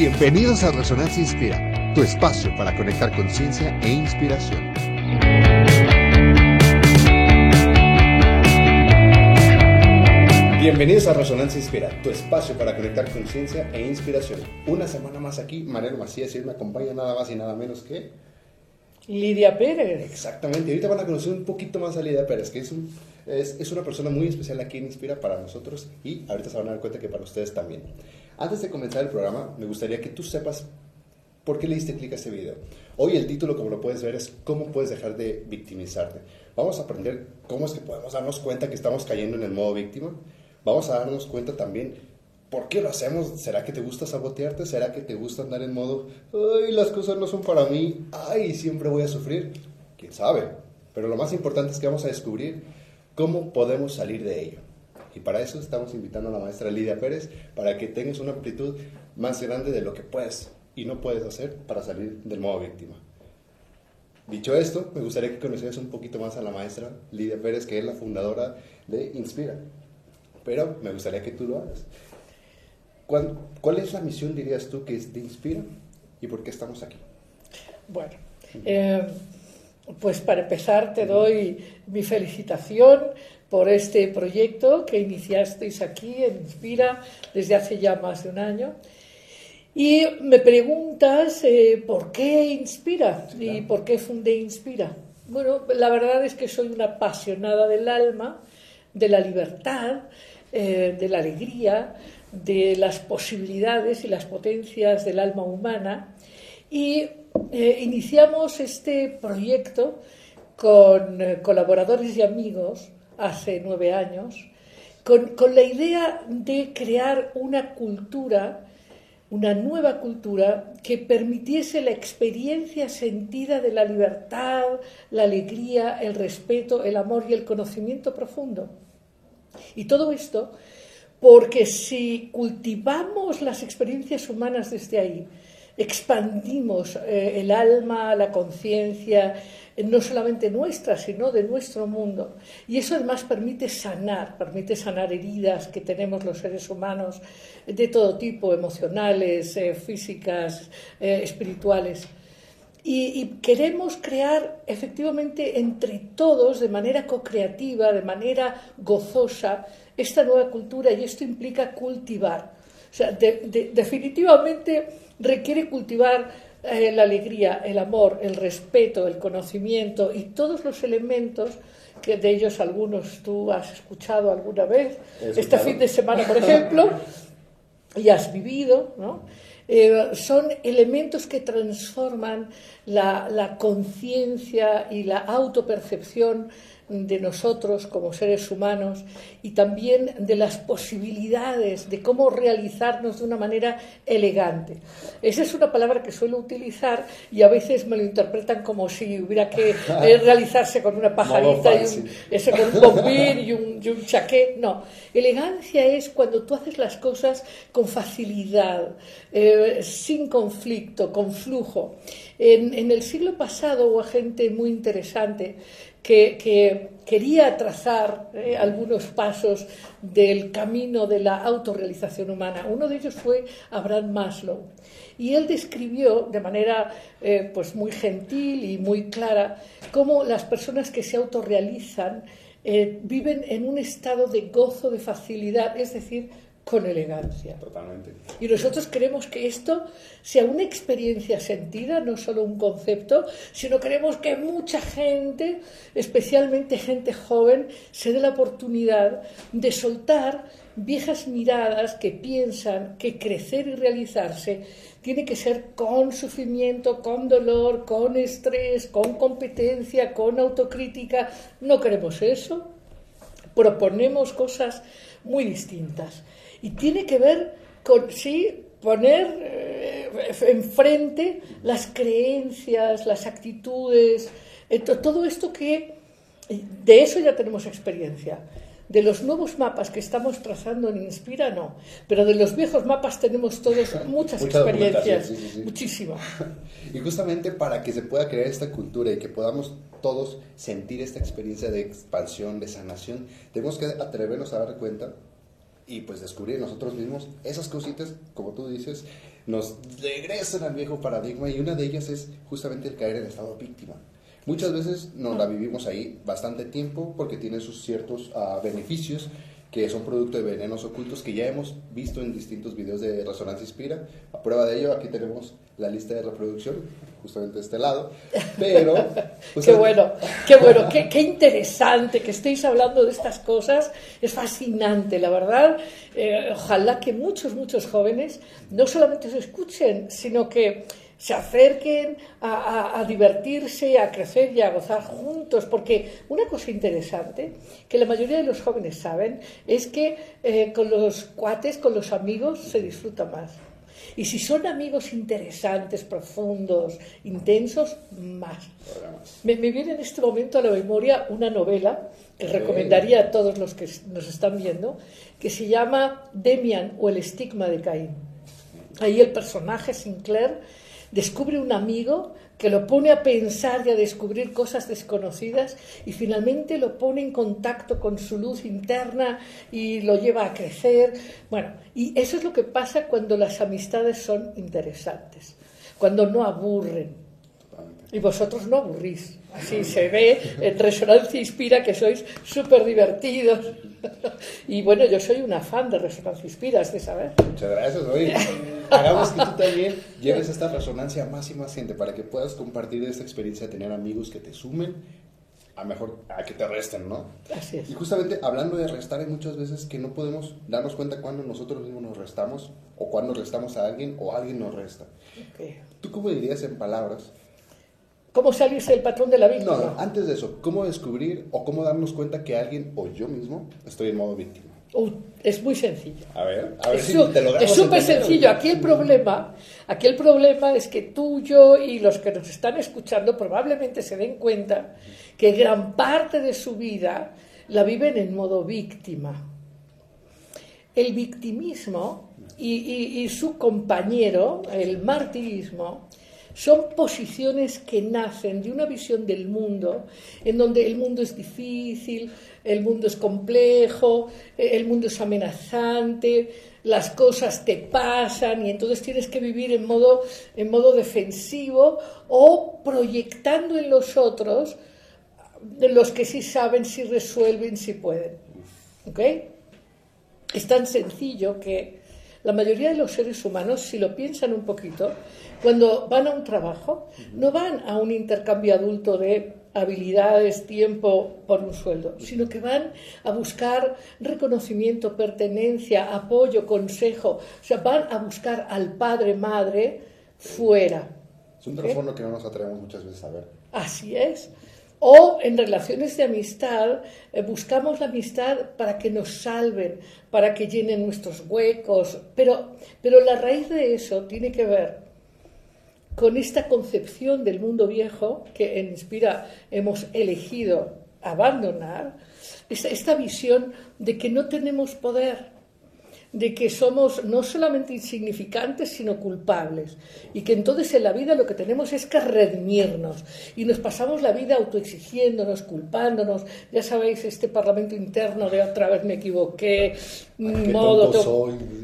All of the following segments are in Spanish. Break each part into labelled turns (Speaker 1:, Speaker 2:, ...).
Speaker 1: Bienvenidos a Resonancia Inspira, tu espacio para conectar conciencia e inspiración. Bienvenidos a Resonancia Inspira, tu espacio para conectar conciencia e inspiración. Una semana más aquí, Manero Macías, y me acompaña nada más y nada menos que...
Speaker 2: Lidia Pérez.
Speaker 1: Exactamente, y ahorita van a conocer un poquito más a Lidia Pérez, que es, un, es, es una persona muy especial aquí en Inspira para nosotros y ahorita se van a dar cuenta que para ustedes también. Antes de comenzar el programa, me gustaría que tú sepas por qué le diste clic a este video. Hoy el título, como lo puedes ver, es ¿Cómo puedes dejar de victimizarte? Vamos a aprender cómo es que podemos darnos cuenta que estamos cayendo en el modo víctima vamos a darnos cuenta también por qué lo hacemos. ¿Será que te gusta sabotearte? ¿Será que te gusta andar en modo, ay, las cosas no son para mí, ay, siempre voy a sufrir? ¿Quién sabe? Pero lo más importante es que vamos a descubrir cómo podemos salir de ello. Y para eso estamos invitando a la maestra Lidia Pérez para que tengas una amplitud más grande de lo que puedes y no puedes hacer para salir del modo víctima. Dicho esto, me gustaría que conocieras un poquito más a la maestra Lidia Pérez, que es la fundadora de Inspira pero me gustaría que tú lo hagas. ¿Cuál, cuál es la misión, dirías tú, que te inspira y por qué estamos aquí?
Speaker 2: Bueno, eh, pues para empezar te doy mi felicitación por este proyecto que iniciasteis aquí en Inspira desde hace ya más de un año. Y me preguntas eh, por qué Inspira y por qué fundé Inspira. Bueno, la verdad es que soy una apasionada del alma, de la libertad, eh, de la alegría, de las posibilidades y las potencias del alma humana. Y eh, iniciamos este proyecto con eh, colaboradores y amigos hace nueve años, con, con, la idea de crear una cultura, una nueva cultura que permitiese la experiencia sentida de la libertad, la alegría, el respeto, el amor y el conocimiento profundo. Y todo esto porque si cultivamos las experiencias humanas desde ahí, expandimos eh, el alma, la conciencia, eh, no solamente nuestra, sino de nuestro mundo. Y eso además permite sanar, permite sanar heridas que tenemos los seres humanos de todo tipo, emocionales, eh, físicas, espirituales. Y, queremos crear efectivamente entre todos, de manera co-creativa, de manera gozosa, esta nueva cultura y esto implica cultivar. O sea, definitivamente requiere cultivar eh, la alegría, el amor, el respeto, el conocimiento y todos los elementos que de ellos algunos tú has escuchado alguna vez, este fin de semana, por ejemplo, y has vivido, ¿no? Eh, son elementos que transforman la, la conciencia y la autopercepción de nosotros como seres humanos y también de las posibilidades de cómo realizarnos de una manera elegante. Esa es una palabra que suelo utilizar y a veces me lo interpretan como si hubiera que eh, realizarse con una pajarita y un, ese, con un bombín y un, y chaqué. No, elegancia es cuando tú haces las cosas con facilidad, eh, sin conflicto, con flujo. En, en el siglo pasado hubo gente muy interesante que, quería trazar eh, algunos pasos del camino de la autorrealización humana. Uno de ellos fue Abraham Maslow. Y él describió de manera eh, pues muy gentil y muy clara cómo las personas que se autorrealizan eh, viven en un estado de gozo, de facilidad, es decir, con elegancia.
Speaker 1: Totalmente.
Speaker 2: Y nosotros queremos que esto sea una experiencia sentida, no solo un concepto, sino queremos que mucha gente, especialmente gente joven, se dé la oportunidad de soltar viejas miradas que piensan que crecer y realizarse tiene que ser con sufrimiento, con dolor, con estrés, con competencia, con autocrítica. No queremos eso. Proponemos cosas muy distintas. Y tiene que ver con, sí, poner eh, enfrente las creencias, las actitudes, todo esto que, de eso ya tenemos experiencia. De los nuevos mapas que estamos trazando en Inspira, no. Pero de los viejos mapas tenemos todos muchas experiencias, muchísimas.
Speaker 1: Y justamente para que se pueda crear esta cultura y que podamos todos sentir esta experiencia de expansión, de sanación, tenemos que atrevernos a dar cuenta y pues descubrir nosotros mismos esas cositas, como tú dices, nos regresan al viejo paradigma y una de ellas es justamente el caer en estado víctima. Muchas veces nos la vivimos ahí bastante tiempo porque tiene sus ciertos ah, beneficios que son producto de venenos ocultos que ya hemos visto en distintos videos de Resonancia Inspira. A prueba de ello, aquí tenemos la lista de reproducción, justamente de este lado. Pero.
Speaker 2: qué bueno, qué bueno, qué, qué, interesante que estéis hablando de estas cosas. Es fascinante, la verdad. Eh, ojalá que muchos, muchos jóvenes no solamente se escuchen, sino que se acerquen a, divertirse, a crecer y a gozar juntos, porque una cosa interesante que la mayoría de los jóvenes saben es que eh, con los cuates, con los amigos, se disfruta más. Y si son amigos interesantes, profundos, intensos, más. Me, viene en este momento a la memoria una novela que recomendaría a todos los que nos están viendo, que se llama Demian o el estigma de Caín. Ahí el personaje Sinclair descubre un amigo que lo pone a pensar y a descubrir cosas desconocidas y finalmente lo pone en contacto con su luz interna y lo lleva a crecer. Bueno, y eso es lo que pasa cuando las amistades son interesantes, cuando no aburren. Y vosotros no aburrís. Así se ve, en Resonancia Inspira que sois súper divertidos. Y bueno, yo soy una fan de Resonancia Inspira, es de saber.
Speaker 1: Muchas gracias, oye. Hagamos que tú también lleves esta resonancia más y más gente para que puedas compartir esta experiencia de tener amigos que te sumen a mejor a que te resten, ¿no?
Speaker 2: Así es.
Speaker 1: Y justamente hablando de restar, hay muchas veces que no podemos darnos cuenta cuando nosotros mismos nos restamos o cuando restamos a alguien o alguien nos resta. Okay. ¿Tú cómo dirías en palabras
Speaker 2: ¿Cómo salirse del patrón de la víctima?
Speaker 1: No, antes de eso, ¿cómo descubrir o cómo darnos cuenta que alguien o yo mismo estoy en modo víctima?
Speaker 2: es muy sencillo.
Speaker 1: A ver, a ver
Speaker 2: es si te lo Es súper sencillo. Aquí el problema, aquí el problema es que tú, yo y los que nos están escuchando probablemente se den cuenta que gran parte de su vida la viven en modo víctima. El victimismo y su compañero, el martirismo, son posiciones que nacen de una visión del mundo, en donde el mundo es difícil, el mundo es complejo, el mundo es amenazante, las cosas te pasan y entonces tienes que vivir en modo, en modo defensivo o proyectando en los otros los que sí saben, sí resuelven, sí pueden. ¿Ok? Es tan sencillo que la mayoría de los seres humanos, si lo piensan un poquito, cuando van a un trabajo, no van a un intercambio adulto de habilidades, tiempo por un sueldo, sino que van a buscar reconocimiento, pertenencia, apoyo, consejo, o sea, van a buscar al padre, madre fuera.
Speaker 1: Es un teléfono que no nos atrevemos muchas veces a ver.
Speaker 2: Así es. O en relaciones de amistad, eh, buscamos la amistad para que nos salven, para que llenen nuestros huecos, pero, pero la raíz de eso tiene que ver con esta concepción del mundo viejo que en Inspira hemos elegido abandonar, esta, visión de que no tenemos poder, de que somos no solamente insignificantes, sino culpables, y que entonces en la vida lo que tenemos es que redimirnos, y nos pasamos la vida autoexigiéndonos, culpándonos, ya sabéis, este parlamento interno de otra vez me equivoqué, modo,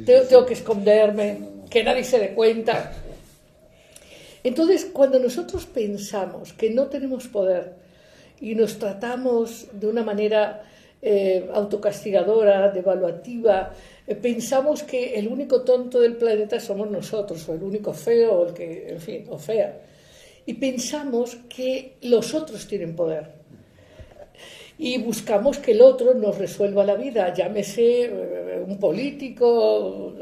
Speaker 2: tengo que esconderme, que nadie se dé cuenta. Entonces, cuando nosotros pensamos que no tenemos poder y nos tratamos de una manera eh, autocastigadora, devaluativa, eh, pensamos que el único tonto del planeta somos nosotros, o el único feo, o el que, en fin, o fea. Y pensamos que los otros tienen poder. Y buscamos que el otro nos resuelva la vida, llámese eh, un político,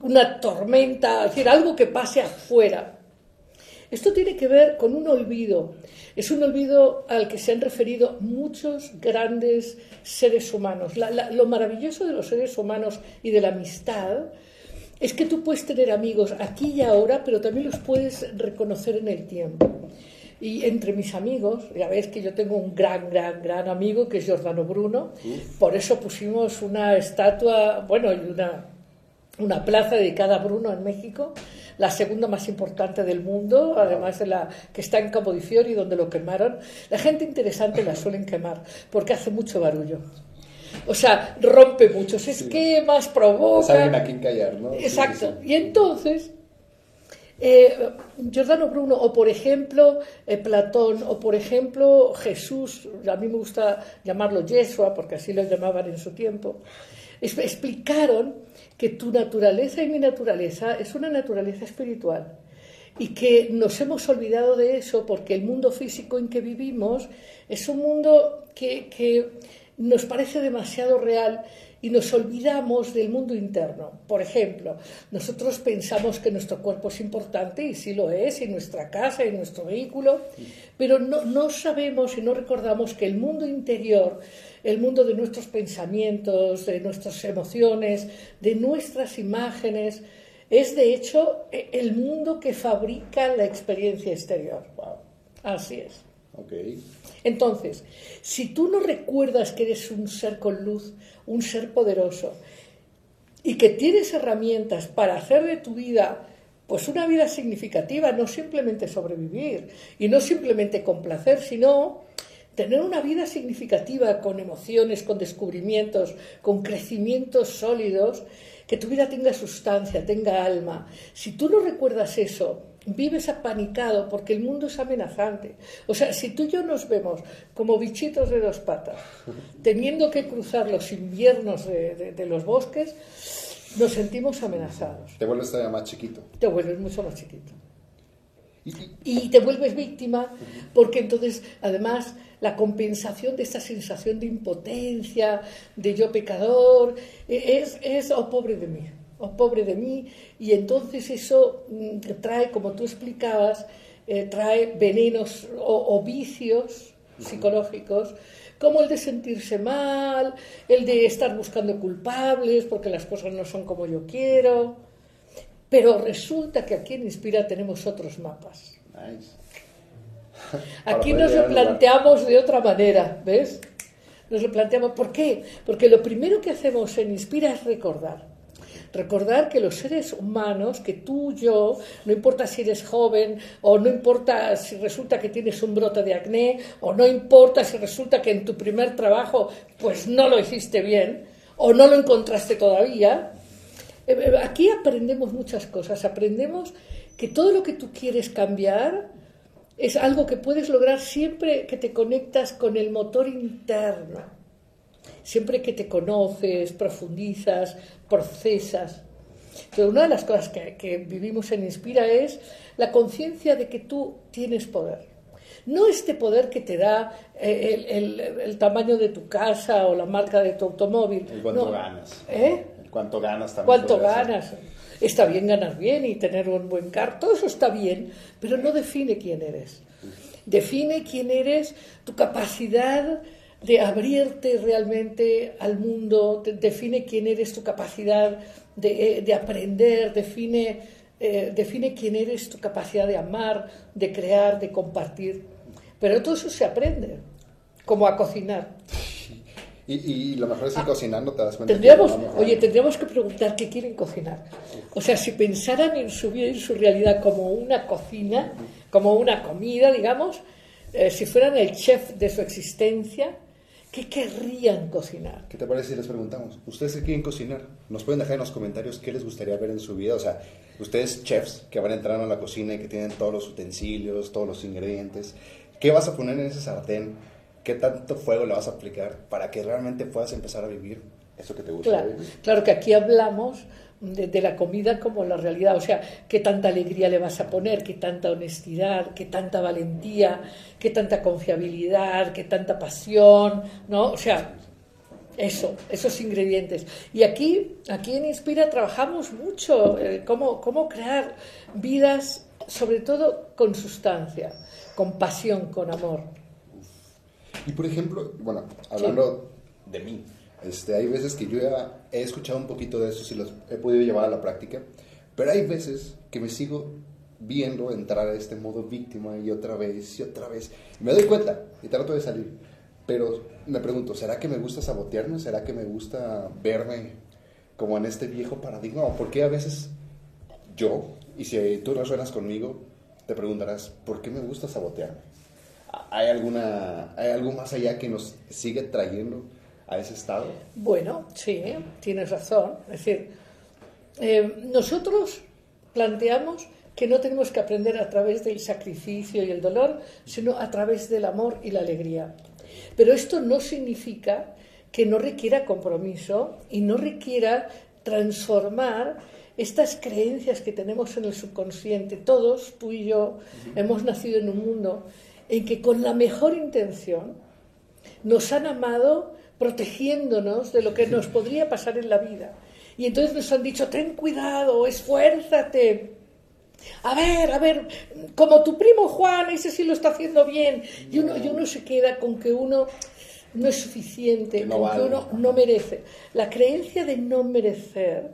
Speaker 2: una tormenta, es decir, algo que pase afuera. Esto tiene que ver con un olvido. Es un olvido al que se han referido muchos grandes seres humanos. lo maravilloso de los seres humanos y de la amistad es que tú puedes tener amigos aquí y ahora, pero también los puedes reconocer en el tiempo. Y entre mis amigos, ya ves que yo tengo un gran, gran, gran amigo que es Giordano Bruno, por eso pusimos una estatua, bueno, y una, una plaza dedicada a Bruno en México, la segunda más importante del mundo, además de la que está en Cabo y donde lo quemaron. La gente interesante la suelen quemar porque hace mucho barullo. O sea, rompe muchos esquemas, provoca.
Speaker 1: Saben a quién callar, ¿no?
Speaker 2: Exacto. Y entonces, eh, Giordano Bruno, o por ejemplo eh, Platón, o por ejemplo Jesús, a mí me gusta llamarlo Yeshua, porque así lo llamaban en su tiempo, explicaron que tu naturaleza y mi naturaleza es una naturaleza espiritual y que nos hemos olvidado de eso porque el mundo físico en que vivimos es un mundo que, nos parece demasiado real y nos olvidamos del mundo interno. Por ejemplo, nosotros pensamos que nuestro cuerpo es importante y sí lo es, y nuestra casa y nuestro vehículo, pero no, no sabemos y no recordamos que el mundo interior, el mundo de nuestros pensamientos, de nuestras emociones, de nuestras imágenes, es de hecho el mundo que fabrica la experiencia exterior. Así es. Entonces, si tú no recuerdas que eres un ser con luz, un ser poderoso, y que tienes herramientas para hacer de tu vida pues una vida significativa, no simplemente sobrevivir y no simplemente complacer, sino tener una vida significativa con emociones, con descubrimientos, con crecimientos sólidos, que tu vida tenga sustancia, tenga alma. Si tú no recuerdas eso, vives apanicado porque el mundo es amenazante. O sea, si tú y yo nos vemos como bichitos de dos patas, teniendo que cruzar los inviernos de, los bosques, nos sentimos amenazados.
Speaker 1: Te vuelves todavía más chiquito.
Speaker 2: Te vuelves mucho más chiquito. Y te vuelves víctima porque entonces, además, la compensación de esta sensación de impotencia, de yo pecador, e, es, es oh pobre de mí oh pobre de mí, y entonces eso mm, trae, como tú explicabas, eh, trae venenos o, vicios psicológicos, como el de sentirse mal, el de estar buscando culpables porque las cosas no son como yo quiero. Pero resulta que aquí en Inspira tenemos otros mapas. Aquí nos lo planteamos de otra manera, ¿ves? Nos lo planteamos. ¿Por qué? Porque lo primero que hacemos en Inspira es recordar. Recordar que los seres humanos, que tú, yo, no importa si eres joven o no importa si resulta que tienes un brote de acné o no importa si resulta que en tu primer trabajo pues no lo hiciste bien o no lo encontraste todavía, aquí aprendemos muchas cosas. Aprendemos que todo lo que tú quieres cambiar es algo que puedes lograr siempre que te conectas con el motor interno siempre que te conoces, profundizas, procesas. Pero una de las cosas que, vivimos en Inspira es la conciencia de que tú tienes poder. No este poder que te da eh, el, tamaño de tu casa o la marca de tu automóvil.
Speaker 1: ¿Y cuánto ganas?
Speaker 2: ¿Eh?
Speaker 1: ¿Cuánto ganas también?
Speaker 2: ¿Cuánto ganas? Está bien ganar bien y tener un buen carro, todo eso está bien, pero no define quién eres. Define quién eres, tu capacidad de abrirte realmente al mundo, define quién eres, tu capacidad de, eh, aprender, define, eh, define quién eres, tu capacidad de amar, de crear, de compartir. Pero todo eso se aprende, como a cocinar.
Speaker 1: Y, lo mejor es que ah, cocinando te das cuenta.
Speaker 2: Tendríamos, oye, tendríamos que preguntar qué quieren cocinar. O sea, si pensaran en su vida y en su realidad como una cocina, como una comida, digamos, eh, si fueran el chef de su existencia, ¿Qué querrían cocinar?
Speaker 1: ¿Qué te parece si les preguntamos? ¿Ustedes qué quieren cocinar? Nos pueden dejar en los comentarios qué les gustaría ver en su vida. O sea, ustedes chefs que van a entrar a la cocina y que tienen todos los utensilios, todos los ingredientes. ¿Qué vas a poner en ese sartén? ¿Qué tanto fuego le vas a aplicar para que realmente puedas empezar a vivir eso que te gusta?
Speaker 2: Claro, claro que aquí hablamos de, la comida como la realidad. O sea, qué tanta alegría le vas a poner, qué tanta honestidad, qué tanta valentía, qué tanta confiabilidad, qué tanta pasión, ¿no? O sea, eso, esos ingredientes. Y aquí, aquí en Inspira trabajamos mucho eh, cómo, cómo crear vidas, sobre todo con sustancia, con pasión, con amor.
Speaker 1: Y por ejemplo, bueno, hablando de mí, este, hay veces que yo ya he escuchado un poquito de eso, y los he podido llevar a la práctica, pero hay veces que me sigo viendo entrar a este modo víctima y otra vez y otra vez. me doy cuenta y trato de salir. Pero me pregunto, ¿será que me gusta sabotearme? ¿Será que me gusta verme como en este viejo paradigma? ¿O por qué a veces yo, y si tú resuenas conmigo, te preguntarás, ¿por qué me gusta sabotearme? ¿Hay, alguna, ¿Hay algo más allá que nos sigue trayendo a ese estado?
Speaker 2: Bueno, sí, tienes razón. Es decir, eh, nosotros planteamos que no tenemos que aprender a través del sacrificio y el dolor, sino a través del amor y la alegría. Pero esto no significa que no requiera compromiso y no requiera transformar estas creencias que tenemos en el subconsciente. Todos, tú y yo, hemos nacido en un mundo en que con la mejor intención nos han amado protegiéndonos de lo que nos podría pasar en la vida. Y entonces nos han dicho, ten cuidado, esfuérzate. A ver, a ver, como tu primo Juan, ese sí lo está haciendo bien. Y uno, y uno se queda con que uno no es suficiente,
Speaker 1: No
Speaker 2: con
Speaker 1: vale.
Speaker 2: que uno no merece. La creencia de no merecer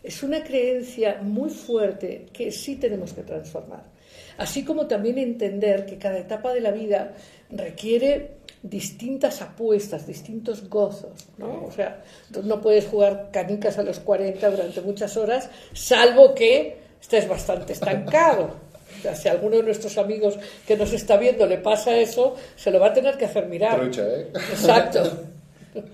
Speaker 2: es una creencia muy fuerte que sí tenemos que transformar. Así como también entender que cada etapa de la vida requiere distintas apuestas, distintos gozos, ¿no? O sea, tú no puedes jugar canicas a los 40 durante muchas horas, salvo que estés bastante estancado. O sea, si a alguno de nuestros amigos que nos está viendo le pasa eso, se lo va a tener que hacer mirar.
Speaker 1: Trucha, ¿eh?
Speaker 2: Exacto.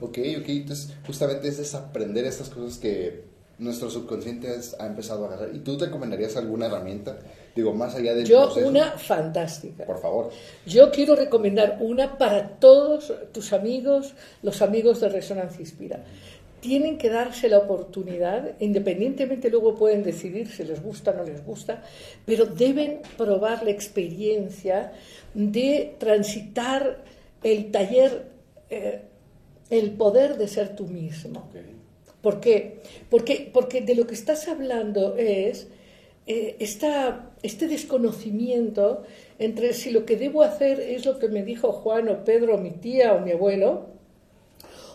Speaker 1: Ok, ok, entonces justamente es desaprender estas cosas que nuestro subconsciente ha empezado a agarrar. ¿Y tú te recomendarías alguna herramienta? Digo, más allá del
Speaker 2: Yo
Speaker 1: proceso.
Speaker 2: una fantástica.
Speaker 1: Por favor.
Speaker 2: Yo quiero recomendar una para todos tus amigos, los amigos de Resonancia Inspira. Tienen que darse la oportunidad, independientemente luego pueden decidir si les gusta o no les gusta, pero deben probar la experiencia de transitar el taller, eh, el poder de ser tú mismo. ¿Por qué? Porque, porque de lo que estás hablando es eh, esta- este desconocimiento entre si lo que debo hacer es lo que me dijo Juan o Pedro o mi tía o mi abuelo,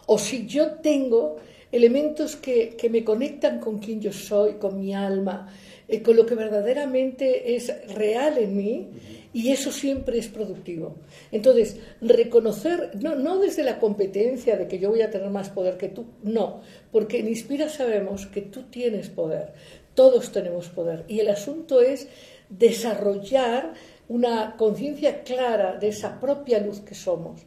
Speaker 2: o si yo tengo elementos que, que me conectan con quien yo soy, con mi alma, eh, con lo que verdaderamente es real en mí, y eso siempre es productivo. Entonces, reconocer, no, no desde la competencia de que yo voy a tener más poder que tú, no, porque en Inspira sabemos que tú tienes poder, todos tenemos poder, y el asunto es desarrollar una conciencia clara de esa propia luz que somos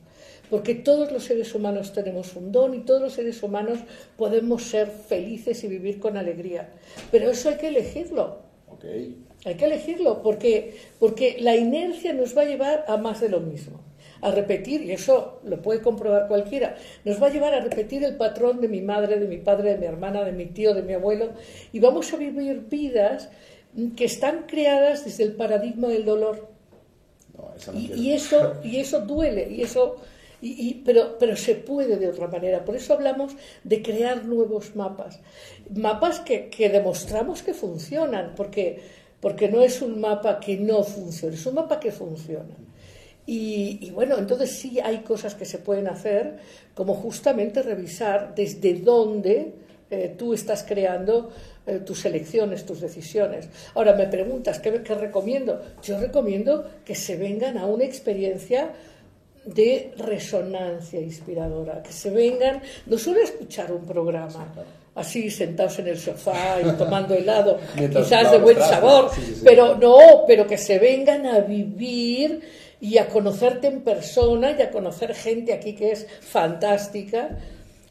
Speaker 2: porque todos los seres humanos tenemos un don y todos los seres humanos podemos ser felices y vivir con alegría. Pero eso hay que elegirlo, hay que elegirlo, porque, porque la inercia nos va a llevar a más de lo mismo, a repetir, y eso lo puede comprobar cualquiera, nos va a llevar a repetir el patrón de mi madre, de mi padre, de mi hermana, de mi tío, de mi abuelo, y vamos a vivir vidas que están creadas desde el paradigma del dolor.
Speaker 1: No, no
Speaker 2: Y, y eso, y eso duele, y eso, y, y- pero, pero se puede de otra manera. Por eso hablamos de crear nuevos mapas. Mapas que, demostramos que funcionan, porque, no es un mapa que no funciona, es un mapa que funciona. Y, y bueno, entonces sí hay cosas que se pueden hacer, como justamente revisar desde dónde eh, tú estás creando eh, tus elecciones, tus decisiones. Ahora me preguntas, ¿qué, ¿qué recomiendo? Yo recomiendo que se vengan a una experiencia de resonancia inspiradora, que se vengan no solo a escuchar un programa, así sentados en el sofá y tomando helado, quizás de buen sabor,
Speaker 1: Sí, sí, sí.
Speaker 2: pero no, pero que se vengan a vivir y a conocerte en persona y a conocer gente aquí que es fantástica.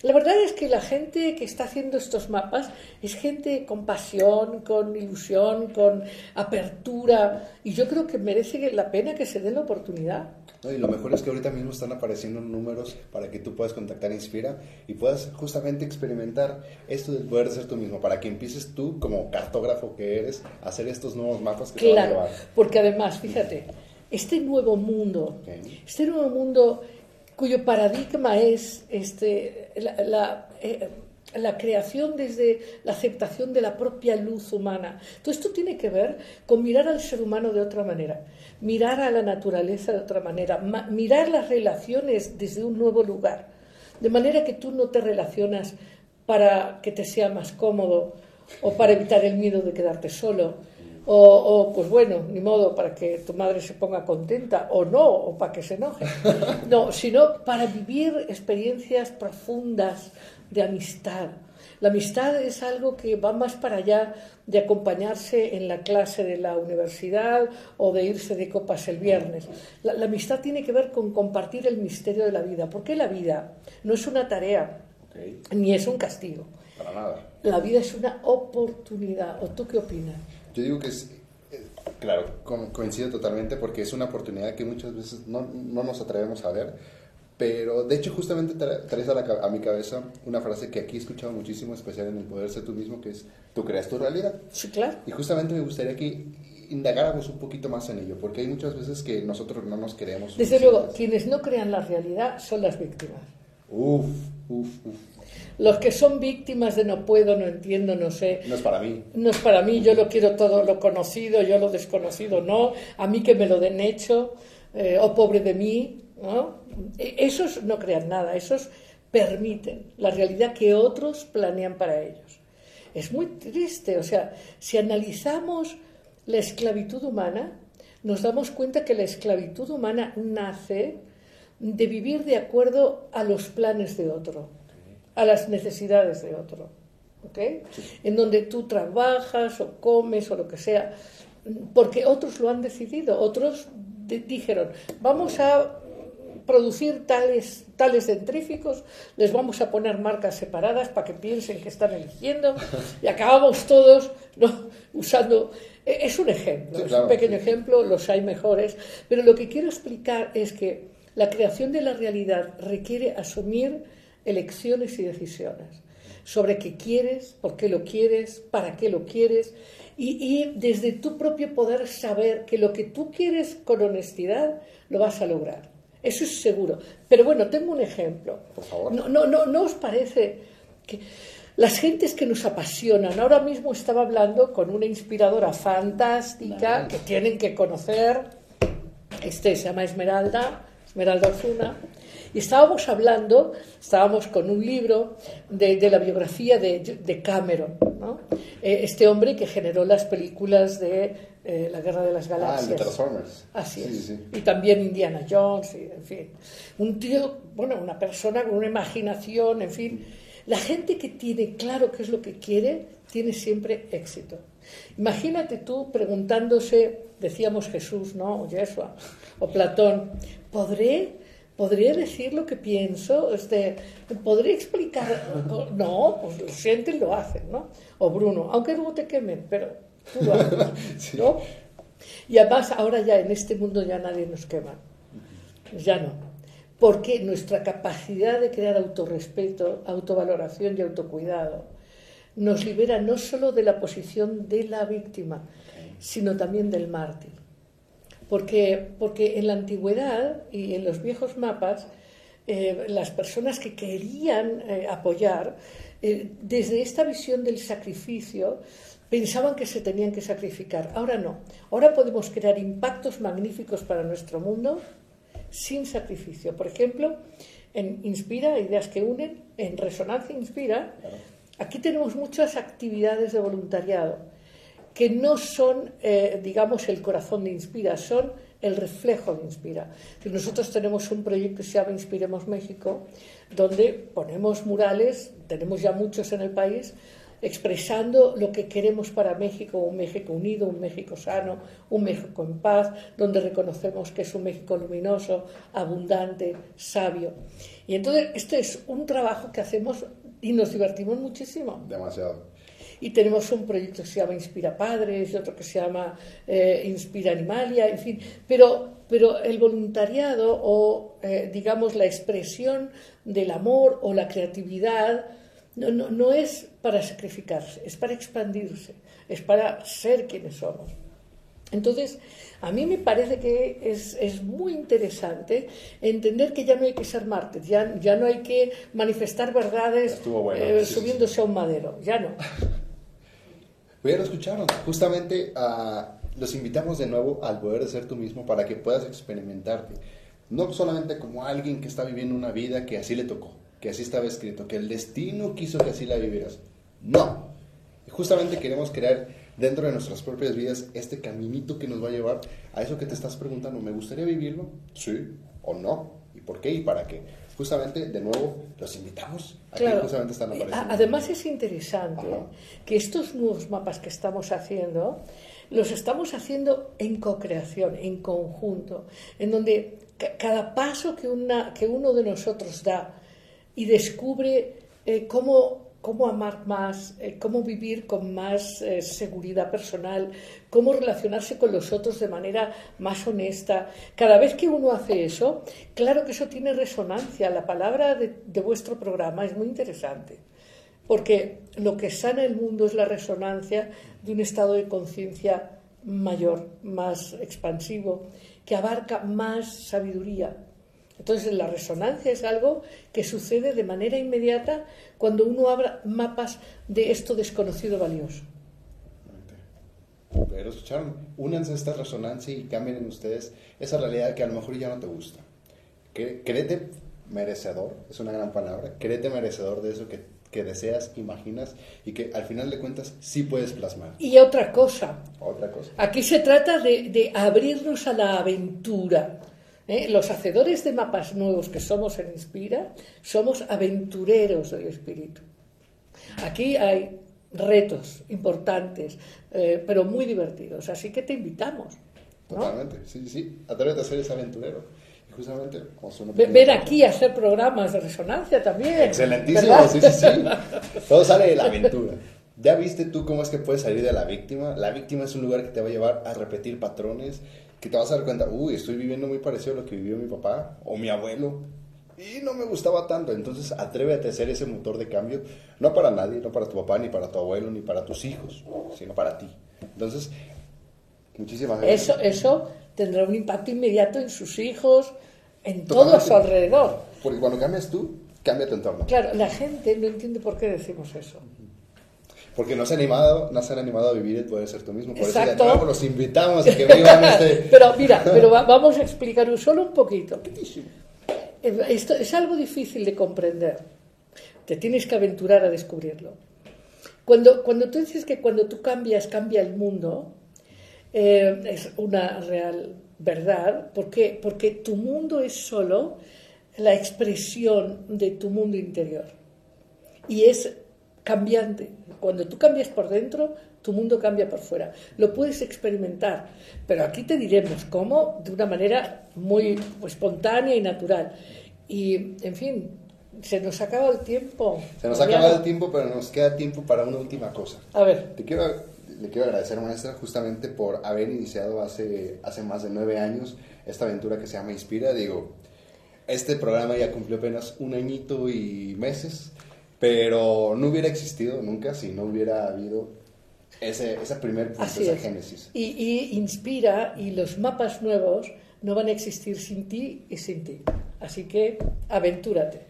Speaker 2: La verdad es que la gente que está haciendo estos mapas es gente con pasión, con ilusión, con apertura y yo creo que merece la pena que se den la oportunidad.
Speaker 1: No, y lo mejor es que ahorita mismo están apareciendo números para que tú puedas contactar a Inspira y puedas justamente experimentar esto del poder ser tú mismo, para que empieces tú, como cartógrafo que eres, a hacer estos nuevos mapas que te van a
Speaker 2: Claro,
Speaker 1: llevar.
Speaker 2: porque además, fíjate, este nuevo mundo, este nuevo mundo cuyo paradigma es este, la, la, eh, la creación desde la aceptación de la propia luz humana. Todo esto tiene que ver con mirar al ser humano de otra manera, mirar a la naturaleza de otra manera, ma- mirar las relaciones desde un nuevo lugar, de manera que tú no te relacionas para que te sea más cómodo o para evitar el miedo de quedarte solo. O, o, pues bueno, ni modo, para que tu madre se ponga contenta, o no, o para que se enoje. No, sino para vivir experiencias profundas de amistad, La amistad es algo que va más para allá de acompañarse en la clase de la universidad o de irse de copas el viernes. La, la amistad tiene que ver con compartir el misterio de la vida, porque la vida no es una tarea ni es un castigo.
Speaker 1: Para nada.
Speaker 2: La vida es una oportunidad. ¿O tú qué opinas?
Speaker 1: Yo digo que es, eh, claro, co- coincido totalmente porque es una oportunidad que muchas veces no, no nos atrevemos a ver, pero de hecho justamente tra- traes a, la a mi cabeza una frase que aquí he escuchado muchísimo, especial en el poder ser tú mismo, que es, tú creas tu realidad.
Speaker 2: Sí, claro.
Speaker 1: Y justamente me gustaría que indagáramos un poquito más en ello, porque hay muchas veces que nosotros no nos queremos.
Speaker 2: Desde luego, quienes no crean la realidad son las víctimas.
Speaker 1: Uf, uf, uf.
Speaker 2: Los que son víctimas de no puedo, no entiendo, no sé,
Speaker 1: No es para mí.
Speaker 2: no es para mí, yo lo quiero todo lo conocido, yo lo desconocido no, a mí que me lo den hecho, eh, o pobre de mí, ¿no? E- Esos no crean nada, esos permiten la realidad que otros planean para ellos. Es muy triste, o sea, si analizamos la esclavitud humana, nos damos cuenta que la esclavitud humana nace de vivir de acuerdo a los planes de otro, a las necesidades de otro. ¿ok? En donde tú trabajas o comes o lo que sea, porque otros lo han decidido, otros de- dijeron, vamos a producir tales, tales dentríficos, les vamos a poner marcas separadas para que piensen que están eligiendo y acabamos todos ¿no? usando... e- Es un ejemplo,
Speaker 1: Sí,
Speaker 2: es un pequeño
Speaker 1: sí, sí.
Speaker 2: ejemplo, los hay mejores, pero lo que quiero explicar es que la creación de la realidad requiere asumir elecciones y decisiones sobre qué quieres, por qué lo quieres, para qué lo quieres, y, y desde tu propio poder saber que lo que tú quieres con honestidad lo vas a lograr. Eso es seguro. Pero bueno, tengo un ejemplo.
Speaker 1: Por favor.
Speaker 2: No, no, no, ¿no os parece que las gentes que nos apasionan, ahora mismo estaba hablando con una inspiradora fantástica que tienen que conocer, este se llama Esmeralda, Esmeralda Ozuna, y estábamos hablando, estábamos con un libro de, de la biografía de, de Cameron, ¿no? Eh, este hombre que generó las películas de eh, La Guerra de las
Speaker 1: Ah, de
Speaker 2: Galaxias.
Speaker 1: Transformers.
Speaker 2: Así
Speaker 1: Sí, sí.
Speaker 2: Y también Indiana Jones, y, en fin. Un tío, bueno, una persona con una imaginación, en fin. La gente que tiene claro qué es lo que quiere, tiene siempre éxito. Imagínate tú preguntándose, decíamos Jesús, ¿no? O Yeshua, o Platón, ¿podré, ¿podré decir lo que pienso? Este, ¿Podré explicar? No, pues lo sienten, lo hacen, ¿no? O Bruno, aunque luego te quemen, pero tú lo haces, ¿no? Y además ahora ya en este mundo ya nadie nos quema. Ya no. Porque nuestra capacidad de crear autorrespeto, autovaloración y autocuidado nos libera no solo de la posición de la víctima, sino también del mártir. Porque, porque en la antigüedad y en los viejos mapas, eh, las personas que querían eh, apoyar, eh, desde esta visión del sacrificio, pensaban que se tenían que sacrificar. Ahora no. Ahora podemos crear impactos magníficos para nuestro mundo sin sacrificio. Por ejemplo, en Inspira, Ideas que Unen, en Resonancia Inspira, aquí tenemos muchas actividades de voluntariado que no son, eh, digamos, el corazón de Inspira, son el reflejo de Inspira. Nosotros tenemos un proyecto que se llama Inspiremos México, donde ponemos murales, tenemos ya muchos en el país, expresando lo que queremos para México, un México unido, un México sano, un México en paz, donde reconocemos que es un México luminoso, abundante, sabio. Y entonces, este es un trabajo que hacemos y nos divertimos muchísimo.
Speaker 1: Demasiado.
Speaker 2: Y tenemos un proyecto que se llama Inspira Padres y otro que se llama eh, Inspira Animalia, en fin. Pero, pero el voluntariado o, eh, digamos, la expresión del amor o la creatividad no, no, no es para sacrificarse, es para expandirse, es para ser quienes somos. Entonces, a mí me parece que es, es, muy interesante entender que ya no hay que ser mártir, ya, ya no hay que manifestar verdades
Speaker 1: bueno,
Speaker 2: eh,
Speaker 1: sí,
Speaker 2: subiéndose
Speaker 1: sí.
Speaker 2: a un madero, ya no.
Speaker 1: Lo escucharon. Justamente ah, los invitamos de nuevo al poder de ser tú mismo para que puedas experimentarte. No solamente como alguien que está viviendo una vida que así le tocó, que así estaba escrito, que el destino quiso que así la vivieras. No. Justamente queremos crear dentro de nuestras propias vidas este caminito que nos va a llevar a eso que te estás preguntando. ¿Me gustaría vivirlo? Sí o no. ¿Y por qué y para qué? Justamente, de nuevo, los invitamos.
Speaker 2: Aquí claro. justamente están apareciendo. Además es interesante que estos nuevos mapas que estamos haciendo, los estamos haciendo en co-creación, en conjunto, en donde cada paso que, una, que uno de nosotros da y descubre eh, cómo cómo amar más, eh, cómo vivir con más eh, seguridad personal, cómo relacionarse con los otros de manera más honesta. Cada vez que uno hace eso, claro que eso tiene resonancia. La palabra de, de vuestro programa es muy interesante, porque lo que sana el mundo es la resonancia de un estado de conciencia mayor, más expansivo, que abarca más sabiduría, entonces, la resonancia es algo que sucede de manera inmediata cuando uno abra mapas de esto desconocido valioso.
Speaker 1: Pero escucharon, únanse a esta resonancia y cambien en ustedes esa realidad que a lo mejor ya no te gusta. Créete merecedor, es una gran palabra, créete merecedor de eso que, que, deseas, imaginas y que al final de cuentas sí puedes plasmar.
Speaker 2: Y otra cosa.
Speaker 1: Otra cosa.
Speaker 2: Aquí se trata de, de abrirnos a la aventura ¿eh? Los hacedores de mapas nuevos que somos en Inspira somos aventureros del espíritu. Aquí hay retos importantes, eh, pero muy divertidos, así que te invitamos.
Speaker 1: Totalmente, sí, sí, atrévete a ser ese aventurero. Y justamente,
Speaker 2: Ver aquí a hacer programas de resonancia también.
Speaker 1: Excelentísimo, sí, sí, sí. Todo sale de la aventura. ¿Ya viste tú cómo es que puedes salir de la víctima? La víctima es un lugar que te va a llevar a repetir patrones, que te vas a dar cuenta, uy, estoy viviendo muy parecido a lo que vivió mi papá o mi abuelo. Y no me gustaba tanto, entonces atrévete a ser ese motor de cambio, no para nadie, no para tu papá, ni para tu abuelo, ni para tus hijos, sino para ti. Entonces, muchísimas
Speaker 2: gracias. Eso, eso tendrá un impacto inmediato en sus hijos, en todo a su alrededor.
Speaker 1: Porque cuando cambias tú, cambia tu entorno.
Speaker 2: Claro, la gente no entiende por qué decimos eso.
Speaker 1: Porque no se, han animado, no se han animado a vivir el poder ser tú mismo. Por eso de nuevo los invitamos a que vivan este...
Speaker 2: pero mira, pero vamos a explicar solo un poquito. Esto es algo difícil de comprender. Te tienes que aventurar a descubrirlo. Cuando, cuando tú dices que cuando tú cambias, cambia el mundo, eh, es una real verdad. ¿Por qué? Porque tu mundo es solo la expresión de tu mundo interior. Y es cambiante. Cuando tú cambias por dentro, tu mundo cambia por fuera. Lo puedes experimentar, pero aquí te diremos cómo de una manera muy espontánea y natural. Y, en fin, se nos acaba el tiempo.
Speaker 1: Se nos ha acabado el tiempo, pero nos queda tiempo para una última cosa.
Speaker 2: A ver.
Speaker 1: Te quiero, le quiero agradecer, maestra, justamente por haber iniciado hace, hace más de nueve años esta aventura que se llama Inspira. Digo, este programa ya cumplió apenas un añito y meses. Pero no hubiera existido nunca si no hubiera habido ese, ese primer punto, esa génesis.
Speaker 2: Y, y, inspira, y los mapas nuevos no van a existir sin ti y sin ti. Así que aventúrate.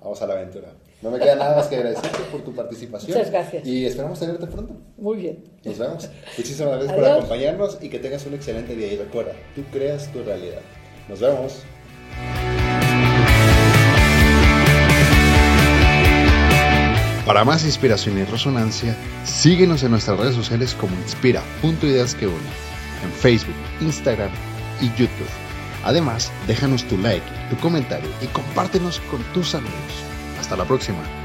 Speaker 1: Vamos a la aventura. No me queda nada más que agradecerte por tu participación.
Speaker 2: Muchas gracias.
Speaker 1: Y esperamos tenerte pronto.
Speaker 2: Muy bien.
Speaker 1: Nos vemos. Muchísimas gracias por acompañarnos y que tengas un excelente día. Y recuerda, tú creas tu realidad. Nos vemos. Para más inspiración y resonancia, síguenos en nuestras redes sociales como inspira.ideas que en Facebook, Instagram y YouTube. Además, déjanos tu like, tu comentario y compártenos con tus amigos. Hasta la próxima.